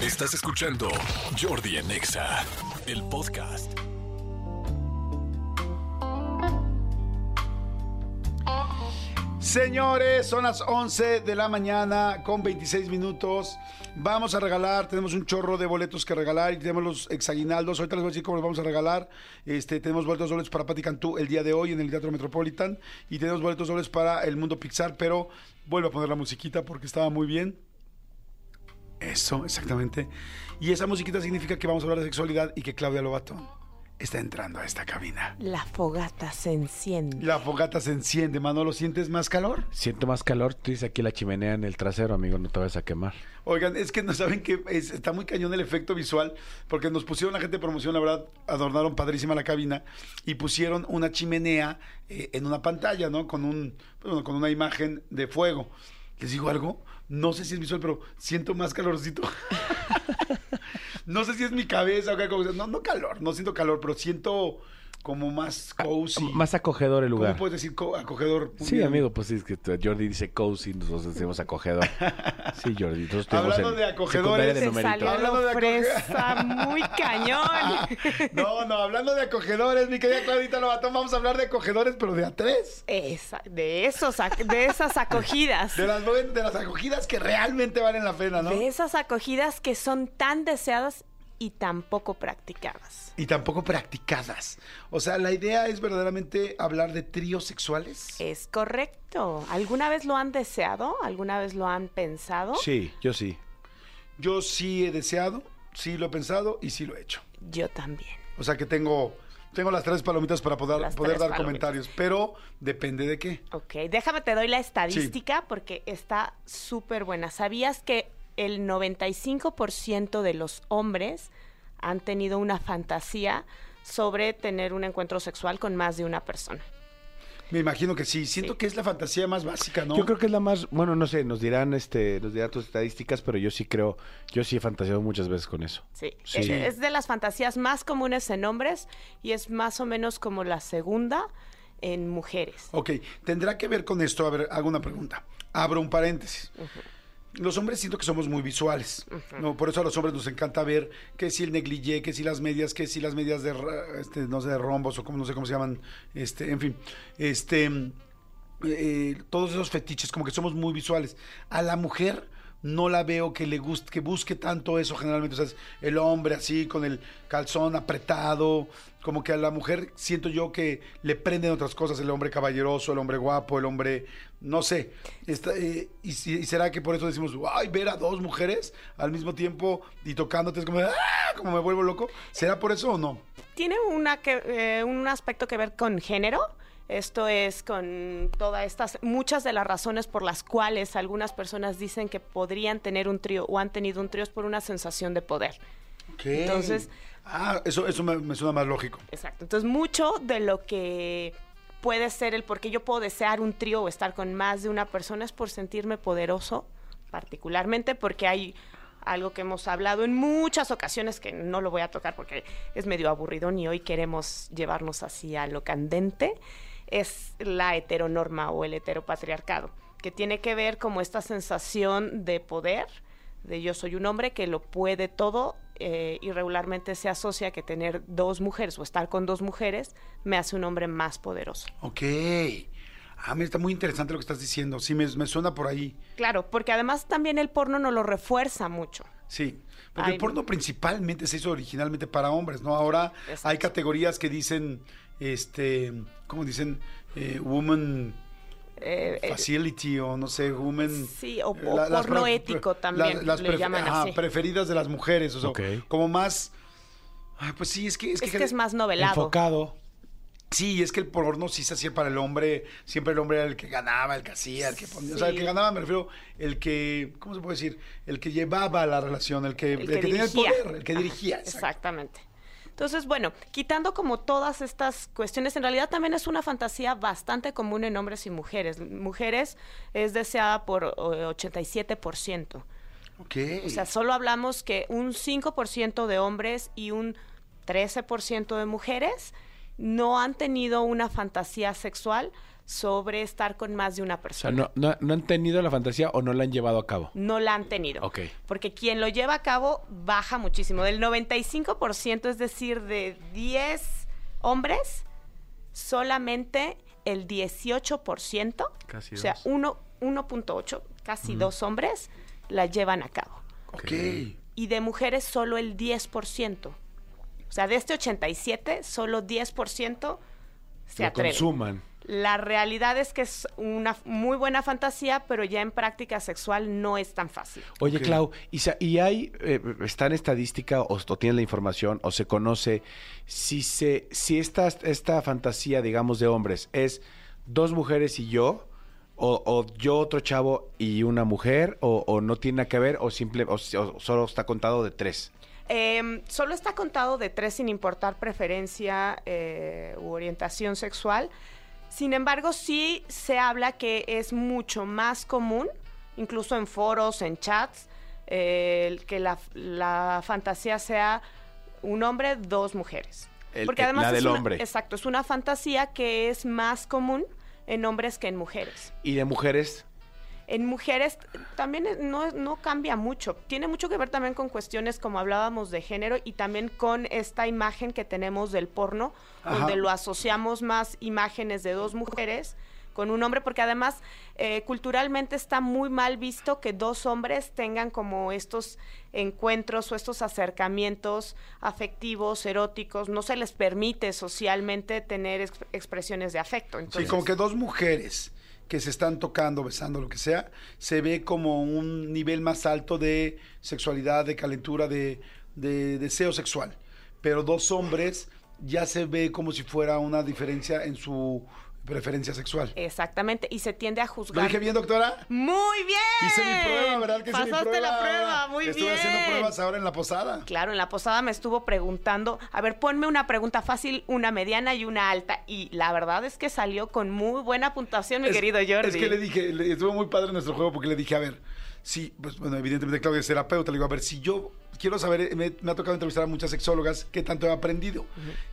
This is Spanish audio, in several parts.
Estás escuchando Jordi en Exa, el podcast. Señores, son las 11 de la mañana con 26 minutos. Vamos a regalar, tenemos un chorro de boletos que regalar y tenemos los exaguinaldos. Ahorita les voy a decir cómo los vamos a regalar. Este, tenemos boletos dobles para Pati Cantú el día de hoy en el Teatro Metropolitan y tenemos boletos dobles para el Mundo Pixar, pero vuelvo a poner la musiquita porque estaba muy bien. Eso, exactamente. Y esa musiquita significa que vamos a hablar de sexualidad y que Claudia Lobatón está entrando a esta cabina. La fogata se enciende. La fogata se enciende, Manolo. ¿Sientes más calor? Siento más calor, tú dices aquí la chimenea en el trasero, amigo, no te vayas a quemar. Oigan, es que no saben que es- está muy cañón el efecto visual, porque nos pusieron la gente de promoción, la verdad, adornaron padrísima la cabina y pusieron una chimenea eh, en una pantalla, ¿no? Con un, bueno, con una imagen de fuego. Les digo algo, no sé si es visual, pero siento más calorcito. no sé si es mi cabeza o qué cosa. No, no calor, no siento calor, pero siento como más cozy. Más acogedor el ¿Cómo lugar. puedes decir co- acogedor? Sí, bien. amigo, pues sí, es que Jordi dice cozy, nosotros decimos acogedor. Sí, Jordi, nosotros Hablando en de acogedores, de Se salió Hablando de fresa muy cañón. No, no, hablando de acogedores, mi querida Claudita Lobatón, vamos a hablar de acogedores, pero de a tres. Esa- de, esos, de esas acogidas. De las, de las acogidas que realmente valen la pena, ¿no? De esas acogidas que son tan deseadas y tan poco practicadas. Y tampoco practicadas. O sea, la idea es verdaderamente hablar de tríos sexuales. Es correcto. ¿Alguna vez lo han deseado? ¿Alguna vez lo han pensado? Sí, yo sí. Yo sí he deseado, sí lo he pensado y sí lo he hecho. Yo también. O sea que tengo, tengo las tres palomitas para poder, Las poder dar palomitas. comentarios, pero depende de qué. Ok, déjame te doy la estadística porque está súper buena. ¿Sabías que el 95% de los hombres han tenido una fantasía sobre tener un encuentro sexual con más de una persona? Me imagino que sí. Siento Sí. que es la fantasía más básica, ¿no? Yo creo que es la más, bueno, no sé, nos dirán este, nos dirán tus estadísticas, pero yo sí creo, yo sí he fantaseado muchas veces con eso. Sí, Sí. Es, es de las fantasías más comunes en hombres y es más o menos como la segunda en mujeres. Ok, tendrá que ver con esto. A ver, hago una pregunta. Abro un paréntesis. Los hombres siento que somos muy visuales, ¿no? Por eso a los hombres nos encanta ver que si el negligé, que si las medias, que si las medias de, este, no sé, de rombos o como, no sé cómo se llaman, este, en fin, este, eh, todos esos fetiches, como que somos muy visuales. A la mujer no la veo que le guste, que busque tanto eso generalmente, o sea, es el hombre así con el calzón apretado, como que a la mujer siento yo que le prenden otras cosas, el hombre caballeroso, el hombre guapo, el hombre, no sé, eh, y, será que por eso decimos, ay, ver a dos mujeres al mismo tiempo y tocándote es como, ¡ah! como me vuelvo loco, ¿será por eso o no? Tiene eh, un aspecto que ver con género. Esto es con todas estas, muchas de las razones por las cuales algunas personas dicen que podrían tener un trío o han tenido un trío es por una sensación de poder. Entonces- Ah, eso, eso me, me suena más lógico. Exacto. Entonces, mucho de lo que puede ser el por qué yo puedo desear un trío o estar con más de una persona es por sentirme poderoso, particularmente porque hay algo que hemos hablado en muchas ocasiones que no lo voy a tocar porque es medio aburrido y hoy queremos llevarnos así a lo candente, es la heteronorma o el heteropatriarcado, que tiene que ver como esta sensación de poder, de yo soy un hombre que lo puede todo eh, y regularmente se asocia que tener dos mujeres o estar con dos mujeres me hace un hombre más poderoso. Ok. Ah, mira, está muy interesante lo que estás diciendo. Sí, me, me suena por ahí. Claro, porque además también el porno nos lo refuerza mucho. Sí. Porque Ay, el porno principalmente se hizo originalmente para hombres, ¿no? Ahora hay categorías que dicen, este, ¿cómo dicen? Eh, woman Eh, eh, facility o no sé, woman... Sí, o- o la- porno ético pre- también le prefe- llaman ajá, así. preferidas de las mujeres, o sea, como más... Ay, pues sí, es que... Es que, es que es más novelado. Enfocado. Sí, es que el porno sí se hacía para el hombre, siempre el hombre era el que ganaba, el que hacía, el que ponía, o sea, el que ganaba me refiero, el que, ¿cómo se puede decir? El que llevaba la relación, el que, el que, tenía el poder, el que dirigía. Exacto. Exactamente. Entonces, bueno, quitando como todas estas cuestiones, en realidad también es una fantasía bastante común en hombres y mujeres. Mujeres es deseada por eh, 87%. Ok. O sea, solo hablamos que un 5% de hombres y un 13% de mujeres no han tenido una fantasía sexual sobre estar con más de una O sea, persona. no, no, no han tenido la fantasía o no la han llevado a cabo. no la han tenido. Ok. Porque quien lo lleva a cabo baja muchísimo. Del 95%, es decir, de 10 hombres, solamente el 18%, Casi o sea, dos. uno- 1.8, casi dos hombres, la llevan a cabo. Ok. Y de mujeres solo el 10%. O sea, de este 87, solo 10% se Lo atreven. consuman. La realidad es que es una muy buena fantasía, pero ya en práctica sexual no es tan fácil. Oye, Ok. Clau, ¿y, hay, eh, está en estadística o, o tiene la información o se conoce si se, si esta, esta fantasía, digamos, de hombres es dos mujeres y yo, o, o yo otro chavo y una mujer, o, o no tiene nada que ver, o simple, o, o solo está contado de tres? Eh, solo está contado de tres sin importar preferencia eh, u orientación sexual. Sin embargo, sí se habla que es mucho más común, incluso en foros, en chats, eh, que la, la fantasía sea un hombre, dos mujeres. El- el- la es una- hombre. Exacto, es una fantasía que es más común en hombres que en mujeres. Y de mujeres, En mujeres también no, no cambia mucho. Tiene mucho que ver también con cuestiones como hablábamos de género y también con esta imagen que tenemos del porno, Ajá. donde lo asociamos más imágenes de dos mujeres con un hombre, porque además eh, culturalmente está muy mal visto que dos hombres tengan como estos encuentros o estos acercamientos afectivos, eróticos. No se les permite socialmente tener ex- expresiones de afecto. Sí, como que dos mujeres que se están tocando, besando, lo que sea, se ve como un nivel más alto de sexualidad, de calentura, de, de deseo sexual. Pero dos hombres ya se ve como si fuera una diferencia en su preferencia sexual. Exactamente, y se tiende a ¿Lo juzgar. dije bien, doctora? Muy bien. Hice mi prueba, ¿verdad que hice mi Pasaste prueba? la prueba, muy Estuve bien. haciendo pruebas ahora en la posada. Claro, en la posada me estuvo preguntando, a ver, ponme una pregunta fácil, una mediana y una alta. Y la verdad es que salió con muy buena puntuación, mi Es- querido Jordi. Es que le dije, le- estuvo muy padre nuestro juego porque le dije, a ver, sí, pues bueno, evidentemente Claudia es terapeuta, le digo, a ver, si yo quiero saber, eh, me, me ha tocado entrevistar a muchas sexólogas, ¿qué tanto he aprendido?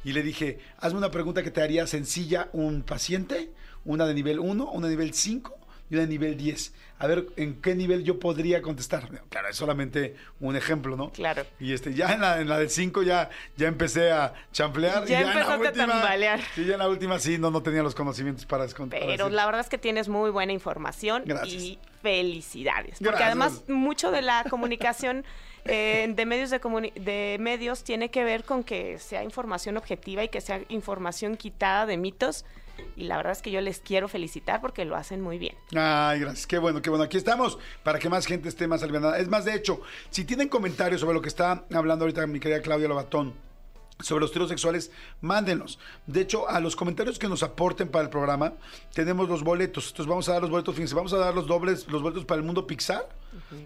Y le dije, hazme una pregunta que te haría sencilla un paciente, una de nivel 1, una de nivel 5 y una de nivel 10. A ver, ¿en qué nivel yo podría contestar? Claro, es solamente un ejemplo, ¿no? Claro. Y este, ya en la, en la del 5 ya, ya empecé a champlear. Ya y en la empezaste a última- tambalear. Sí, ya en la última sí, no, no tenía los conocimientos para, para Pero la verdad es que tienes muy buena información Gracias. y felicidades. Porque Gracias. además mucho de la comunicación eh, de medios de, comuni- de medios tiene que ver con que sea información objetiva y que sea información quitada de mitos. Y la verdad es que yo les quiero felicitar porque lo hacen muy bien. Ay, gracias. Qué bueno, qué bueno. Aquí estamos para que más gente esté más aliviada. Es más, de hecho, si tienen comentarios sobre lo que está hablando ahorita mi querida Claudia Lobatón, sobre los tiros sexuales, mándenlos. De hecho, a los comentarios que nos aporten para el programa, tenemos los boletos. Entonces vamos a dar los boletos, fíjense, vamos a dar los dobles, los boletos para el mundo Pixar,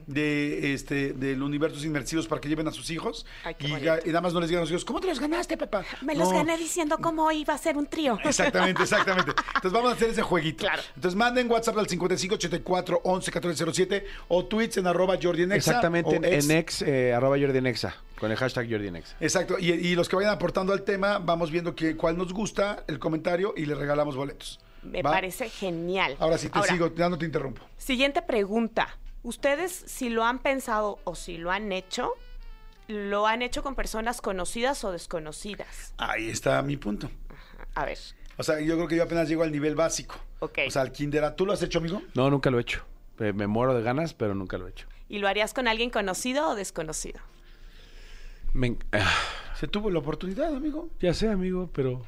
de este, del universos inmersivos para que lleven a sus hijos. Ay, y, bonito. ga- y nada más no les digan a los hijos, ¿cómo te los ganaste, papá? Me los gané diciendo cómo iba a ser un trío. Exactamente, exactamente. Entonces vamos a hacer ese jueguito. Claro. Entonces manden WhatsApp al 5584 11 1407 o tweets en arroba Jordi en Exa, exactamente o en, ex. en ex, eh, arroba Jordi en Exa, con el hashtag Jordi en Exa. Exacto. Y, y los que vayan aportando al tema, vamos viendo que, cuál nos gusta, el comentario y le regalamos boletos. Me ¿Va? parece genial. Ahora sí te Ahora, sigo, ya no te interrumpo. Siguiente pregunta. ¿Ustedes si lo han pensado o si lo han hecho, lo han hecho con personas conocidas o desconocidas? Ahí está mi punto. A ver. O sea, yo creo que yo apenas llego al nivel básico. Ok. O sea, al kinder. ¿Tú lo has hecho, amigo? No, nunca lo he hecho. Eh, me muero de ganas, pero nunca lo he hecho. ¿Y lo harías con alguien conocido o desconocido? Me Se tuvo la oportunidad, amigo. ya sé, amigo, pero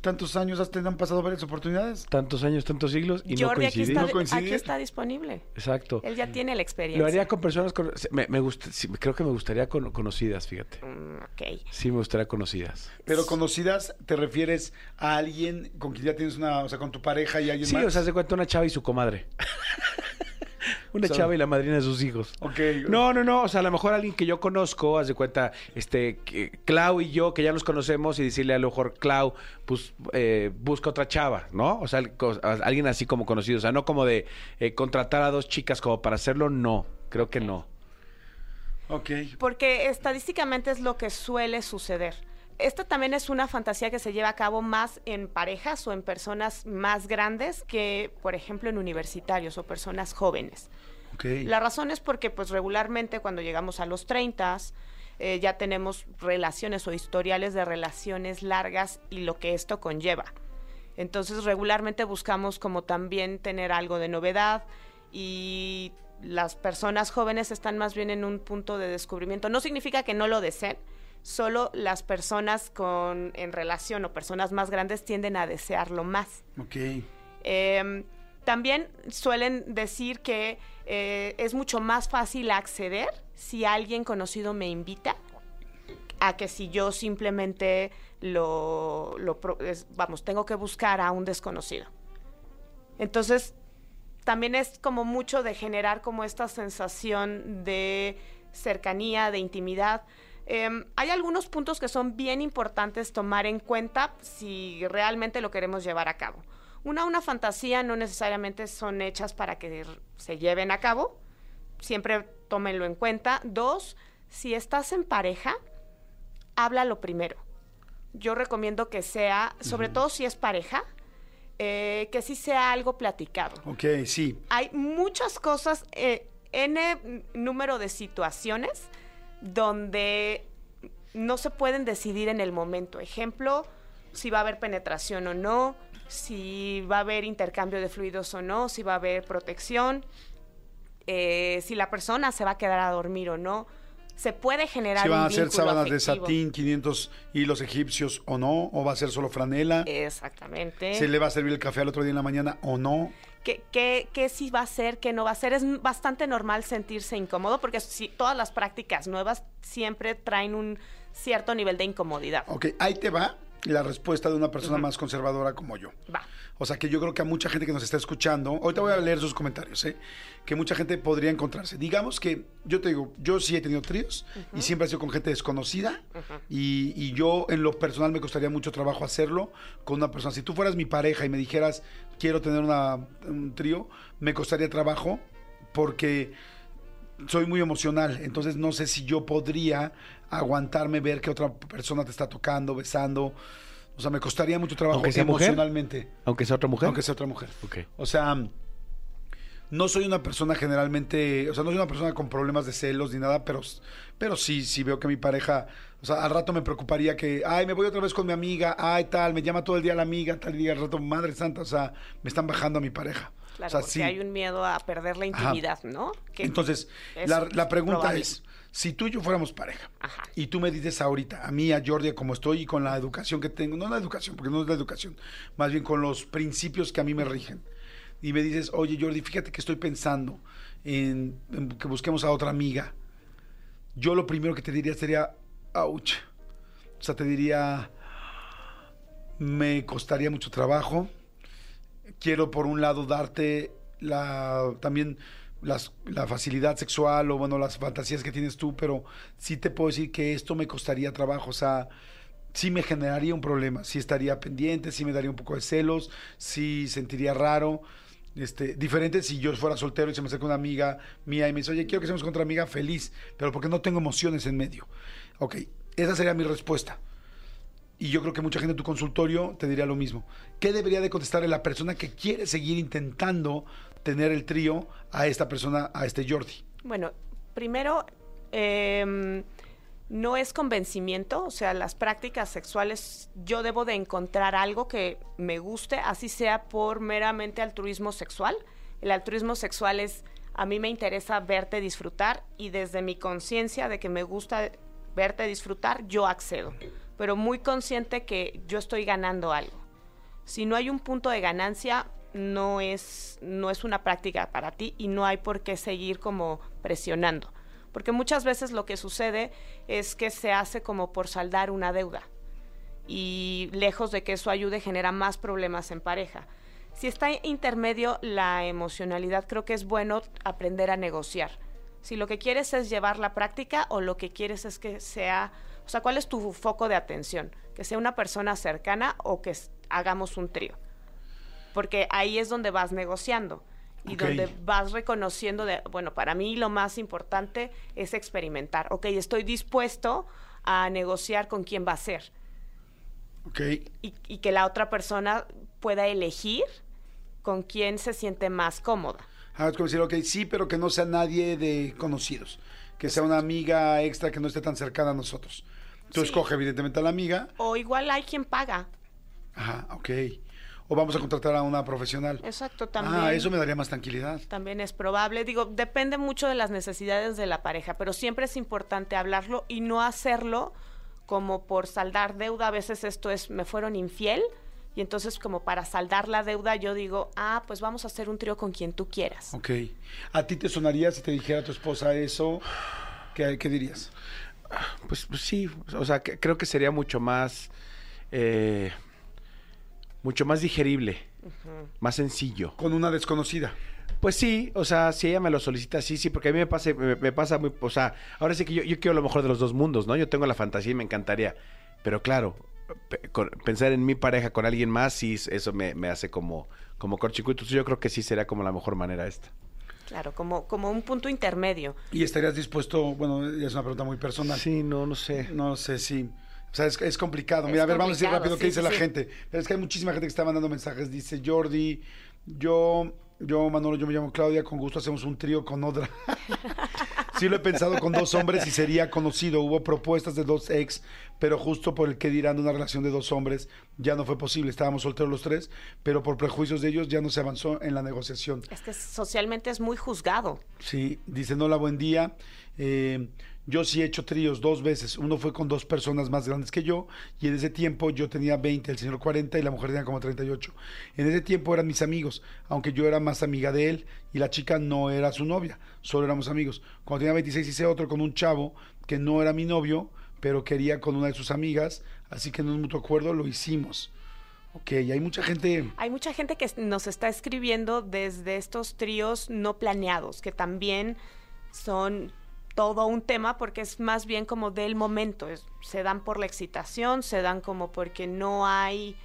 Tantos años has han pasado varias oportunidades. tantos años, tantos siglos y no Jordi aquí está, No coincidir. aquí está disponible. Exacto. Él ya tiene la experiencia. Lo haría con personas con- me, me gusta, sí, creo que me gustaría con, conocidas, fíjate. Mm, ok. Sí, me gustaría conocidas. Pero conocidas, ¿te refieres a alguien con quien ya tienes una, o sea, con tu pareja y alguien Sí, más? o sea, se cuenta una chava y su comadre. una O sea, chava y la madrina de sus hijos. Ok. No, no, no, o sea, a lo mejor alguien que yo conozco, haz de cuenta, este, que Clau y yo, que ya nos conocemos, y decirle a lo mejor, Clau, pues, eh, busca otra chava, ¿no? O sea, alguien así como conocido, o sea, no como de eh, contratar a dos chicas como para hacerlo, no, creo que no. Ok. Porque estadísticamente es lo que suele suceder. Esta también es una fantasía que se lleva a cabo más en parejas o en personas más grandes que, por ejemplo, en universitarios o personas jóvenes. La razón es porque, pues, regularmente cuando llegamos a los 30, eh, ya tenemos relaciones o historiales de relaciones largas y lo que esto conlleva. Entonces, regularmente buscamos como también tener algo de novedad y las personas jóvenes están más bien en un punto de descubrimiento. No significa que no lo deseen, solo las personas con en relación o personas más grandes tienden a desearlo más. Ok. Eh, también suelen decir que eh, es mucho más fácil acceder si alguien conocido me invita a que si yo simplemente lo, lo pro- es- vamos, tengo que buscar a un desconocido. Entonces, también es como mucho de generar como esta sensación de cercanía, de intimidad. Em, hay algunos puntos que son bien importantes tomar en cuenta si realmente lo queremos llevar a cabo. Una, una fantasía no necesariamente son hechas para que se lleven a cabo. Siempre tómenlo en cuenta. Dos, si estás en pareja, háblalo primero. Yo recomiendo que sea, sobre todo si es pareja, eh, que sí sea algo platicado. Ok, sí. Hay muchas cosas, eh, N número de situaciones donde no se pueden decidir en el momento. Ejemplo, si va a haber penetración o no, si va a haber intercambio de fluidos o no, si va a haber protección, eh, si la persona se va a quedar a dormir o no. Se puede generar Si van un a ser sábanas de satín, 500 hilos egipcios o no, o va a ser solo franela. Exactamente. ¿Se le va a servir el café al otro día en la mañana o no? ¿Qué, qué, qué sí va a ser, qué no va a ser? Es bastante normal sentirse incómodo porque si, todas las prácticas nuevas siempre traen un cierto nivel de incomodidad. Ok, ahí te va la respuesta de una persona más conservadora como yo. Va. O sea que yo creo que a mucha gente que nos está escuchando, ahorita voy a leer sus comentarios, ¿eh? que mucha gente podría encontrarse. Digamos que yo te digo, yo sí he tenido tríos y siempre ha sido con gente desconocida y, y yo en lo personal me costaría mucho trabajo hacerlo con una persona. Si tú fueras mi pareja y me dijeras, quiero tener una- un trío, me costaría trabajo porque soy muy emocional, entonces no sé si yo podría aguantarme ver que otra persona te está tocando, besando. O sea, me costaría mucho trabajo Aunque sea mujer. emocionalmente. Aunque sea otra mujer. Aunque sea otra mujer. Ok. O sea, no soy una persona generalmente, o sea, no soy una persona con problemas de celos ni nada, pero, pero sí, sí veo que mi pareja, o sea, al rato me preocuparía que, ay, me voy otra vez con mi amiga, ay, tal, me llama todo el día la amiga, tal, y diga al rato, madre santa, o sea, me están bajando a mi pareja. Claro, o sea, porque sí. hay un miedo a perder la Ajá. intimidad, ¿no? Que Entonces, es la, la pregunta probable. es, si tú y yo fuéramos pareja, Ajá. y tú me dices ahorita, a mí, a Jordi, como estoy y con la educación que tengo, no la educación, porque no es la educación, más bien con los principios que a mí me rigen, y me dices, oye Jordi, fíjate que estoy pensando en, en que busquemos a otra amiga, yo lo primero que te diría sería, ouch. O sea, te diría, me costaría mucho trabajo. Quiero por un lado darte la también la facilidad sexual o bueno, las fantasías que tienes tú, pero sí te puedo decir que esto me costaría trabajo, o sea, sí me generaría un problema, sí estaría pendiente, sí me daría un poco de celos, sí sentiría raro. Este, diferente si yo fuera soltero y se me acerca una amiga mía y me dice, oye, quiero que seamos con otra amiga feliz, pero porque no tengo emociones en medio. Ok, esa sería mi respuesta. Y yo creo que mucha gente en tu consultorio te diría lo mismo. ¿Qué debería de contestarle la persona que quiere seguir intentando tener el trío a esta persona, a este Jordi? Bueno, primero, em, no es convencimiento, o sea, las prácticas sexuales, yo debo de encontrar algo que me guste, así sea por meramente altruismo sexual. El altruismo sexual es, a mí me interesa verte disfrutar y desde mi conciencia de que me gusta verte disfrutar, yo accedo, pero muy consciente que yo estoy ganando algo. Si no hay un punto de ganancia, no es, no es una práctica para ti y no hay por qué seguir como presionando. Porque muchas veces lo que sucede es que se hace como por saldar una deuda. Y lejos de que eso ayude, genera más problemas en pareja. Si está intermedio la emocionalidad, creo que es bueno aprender a negociar. Si lo que quieres es llevar la práctica o lo que quieres es que sea, o sea, ¿cuál es tu foco de atención? Que sea una persona cercana o que hagamos un trío. Porque ahí es donde vas negociando y donde vas reconociendo de, bueno, para mí lo más importante es experimentar. Ok, estoy dispuesto a negociar con quién va a ser. Ok. y, y que la otra persona pueda elegir con quién se siente más cómoda. Ah, es como decir, ok, sí, pero que no sea nadie de conocidos. Que sea una amiga extra que no esté tan cercana a nosotros. Tú Sí. escoge evidentemente a la amiga. O igual hay quien paga. Ajá, ok. O vamos a contratar a una profesional. Exacto, también. Ah, eso me daría más tranquilidad. También es probable. Digo, depende mucho de las necesidades de la pareja, pero siempre es importante hablarlo y no hacerlo como por saldar deuda. A veces esto es, me fueron infiel. Y entonces como para saldar la deuda yo digo, ah, pues vamos a hacer un trío con quien tú quieras. Ok. ¿A ti te sonaría si te dijera tu esposa eso? ¿Qué, qué dirías? Pues, pues sí, o sea, que- creo que sería mucho más, eh, mucho más digerible, más sencillo. Con una desconocida. Pues sí, o sea, si ella me lo solicita, sí, sí, porque a mí me pasa, me, me pasa muy, o sea, ahora sí que yo, yo quiero lo mejor de los dos mundos, ¿no? Yo tengo la fantasía y me encantaría, pero claro, pe- con- pensar en mi pareja con alguien más, sí, eso me, me hace como, como corchicurto. Entonces yo creo que sí sería como la mejor manera esta. Claro, como, como un punto intermedio. ¿Y estarías dispuesto? Bueno, ya es una pregunta muy personal. Sí, no, no sé. No sé si. O sea, es, es complicado. Es Mira, a ver, vamos a decir rápido qué dice sí, la sí. gente. Pero es que hay muchísima gente que está mandando mensajes. Dice Jordi, yo, yo, Manolo, yo me llamo Claudia, con gusto hacemos un trío con otra. sí lo he pensado con dos hombres y sería conocido. Hubo propuestas de dos ex, pero justo por el que dirán de una relación de dos hombres ya no fue posible. Estábamos solteros los tres, pero por prejuicios de ellos ya no se avanzó en la negociación. Es que socialmente es muy juzgado. Sí, dice Hola, buen día. Eh, yo sí he hecho tríos dos veces. Uno fue con dos personas más grandes que yo y en ese tiempo yo tenía 20, el señor 40 y la mujer tenía como 38. En ese tiempo eran mis amigos, aunque yo era más amiga de él y la chica no era su novia, solo éramos amigos. Cuando tenía 26 hice otro con un chavo que no era mi novio, pero quería con una de sus amigas, así que en un mutuo acuerdo lo hicimos. Ok, hay mucha gente... Hay mucha gente que nos está escribiendo desde estos tríos no planeados, que también son todo un tema porque es más bien como del momento. es- se dan por la excitación, se dan como porque no hay,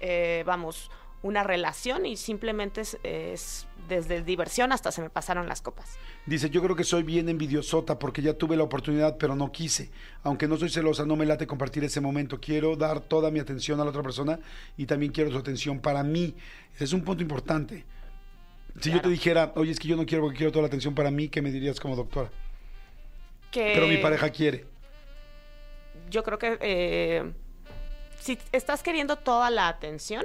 eh, vamos, una relación y simplemente es, es desde diversión hasta se me pasaron las copas. Dice, yo creo que soy bien envidiosota porque ya tuve la oportunidad, pero no quise. Aunque no soy celosa, no me late compartir ese momento. Quiero dar toda mi atención a la otra persona y también quiero su atención para mí. Ese es un punto importante. Si yo te dijera, oye, es que yo no quiero porque quiero toda la atención para mí, ¿qué me dirías como doctora? Que Pero mi pareja quiere. yo creo que eh, si estás queriendo toda la atención,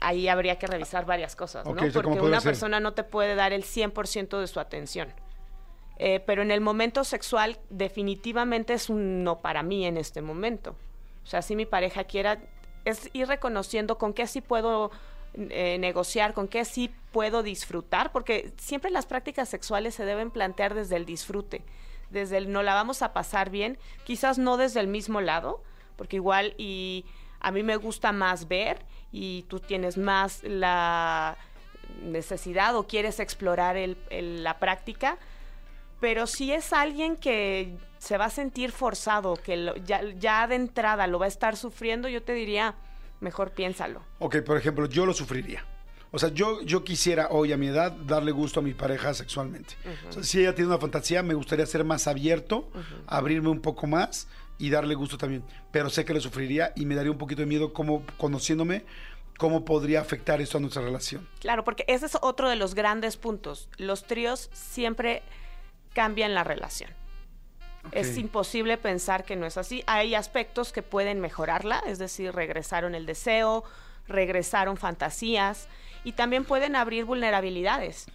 ahí habría que revisar varias cosas, ¿no? Ok, ¿eso cómo Porque una ser? persona no te puede dar el 100% de su atención. Eh, pero en el momento sexual definitivamente es un no para mí en este momento. O sea, si mi pareja quiera, es ir reconociendo con qué sí puedo eh, negociar, con qué sí puedo disfrutar, porque siempre las prácticas sexuales se deben plantear desde el disfrute, desde el no la vamos a pasar bien, quizás no desde el mismo lado, porque igual y a mí me gusta más ver y tú tienes más la necesidad o quieres explorar el- la práctica, pero si es alguien que se va a sentir forzado, que lo- ya, ya de entrada lo va a estar sufriendo, yo te diría, mejor piénsalo. Ok, por ejemplo, yo lo sufriría. O sea, yo, yo quisiera hoy a mi edad darle gusto a mi pareja sexualmente. O sea, si ella tiene una fantasía, me gustaría ser más abierto, abrirme un poco más y darle gusto también. Pero sé que lo sufriría y me daría un poquito de miedo como conociéndome, cómo podría afectar esto a nuestra relación. Claro, porque ese es otro de los grandes puntos. Los tríos siempre cambian la relación. Es imposible pensar que no es así. Hay aspectos que pueden mejorarla, es decir, regresaron el deseo, regresaron fantasías y también pueden abrir vulnerabilidades.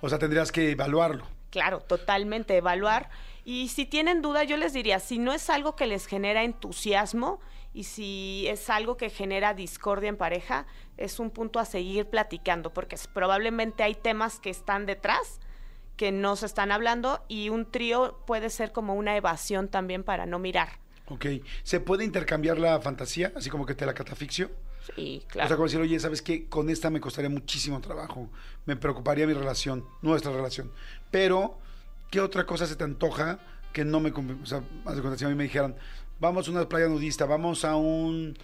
O sea, tendrías que evaluarlo. Claro, totalmente evaluar. Y si tienen duda, yo les diría, si no es algo que les genera entusiasmo y si es algo que genera discordia en pareja, es un punto a seguir platicando, porque probablemente hay temas que están detrás que no se están hablando y un trío puede ser como una evasión también para no mirar. Ok. ¿Se puede intercambiar la fantasía? Así como que te la catafixio. Sí, O sea, claro. como decir, oye, ¿sabes qué? Con esta me costaría muchísimo trabajo. Me preocuparía mi relación, nuestra relación. Pero, ¿qué otra cosa se te antoja que no me... O sea, haz de cuenta, si a mí me dijeran, vamos a una playa nudista, vamos a un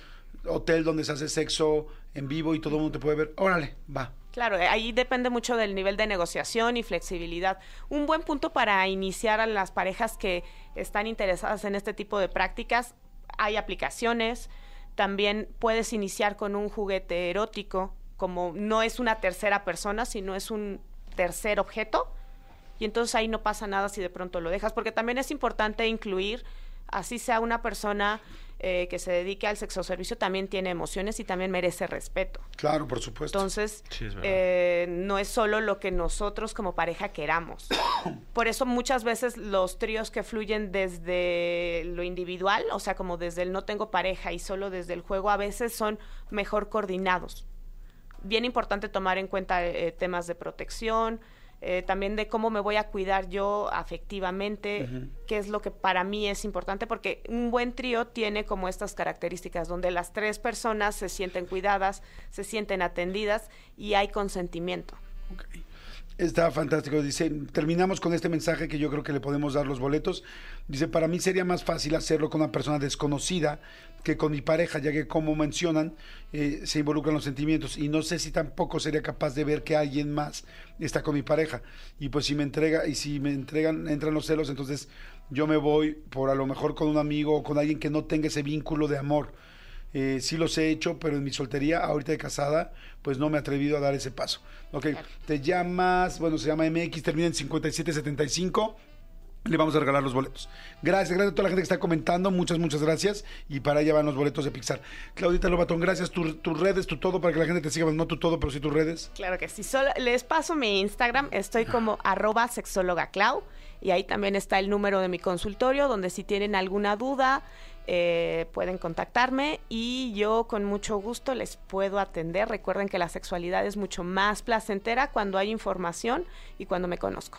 hotel donde se hace sexo en vivo y todo el mundo te puede ver. Órale, va. Claro, eh, ahí depende mucho del nivel de negociación y flexibilidad. Un buen punto para iniciar a las parejas que están interesadas en este tipo de prácticas, hay aplicaciones, también puedes iniciar con un juguete erótico, como no es una tercera persona, sino es un tercer objeto. Y entonces ahí no pasa nada si de pronto lo dejas, porque también es importante incluir, así sea una persona eh, que se dedique al sexo servicio, también tiene emociones y también merece respeto. Claro, por supuesto. Entonces, Sí, es verdad. eh, no es solo lo que nosotros como pareja queramos. Por eso muchas veces los tríos que fluyen desde lo individual, o sea, como desde el no tengo pareja y solo desde el juego, a veces son mejor coordinados. Bien importante tomar en cuenta eh, temas de protección, eh, también de cómo me voy a cuidar yo afectivamente, qué es lo que para mí es importante, porque un buen trío tiene como estas características, donde las tres personas se sienten cuidadas, se sienten atendidas y hay consentimiento. Está fantástico. Dice, terminamos con este mensaje que yo creo que le podemos dar los boletos. Dice, para mí sería más fácil hacerlo con una persona desconocida que con mi pareja, ya que como mencionan, eh, se involucran los sentimientos y no sé si tampoco sería capaz de ver que alguien más está con mi pareja. Y pues si me entrega, y si me entregan, entran los celos, entonces yo me voy por a lo mejor con un amigo o con alguien que no tenga ese vínculo de amor. Eh, sí los he hecho, pero en mi soltería, ahorita de casada, pues no me he atrevido a dar ese paso. Ok, te llamas, bueno, se llama MX, termina en 5775. Le vamos a regalar los boletos. Gracias, gracias a toda la gente que está comentando. Muchas, muchas gracias. Y para allá van los boletos de Pixar. Claudita Lobatón, gracias. Tu- tus redes, tu todo, para que la gente te siga. No tu todo, pero sí tus redes. Claro que sí. Solo les paso mi Instagram. Estoy como arroba sexóloga Clau. Y ahí también está el número de mi consultorio, donde si tienen alguna duda, eh, pueden contactarme y yo con mucho gusto les puedo atender. Recuerden que la sexualidad es mucho más placentera cuando hay información y cuando me conozco.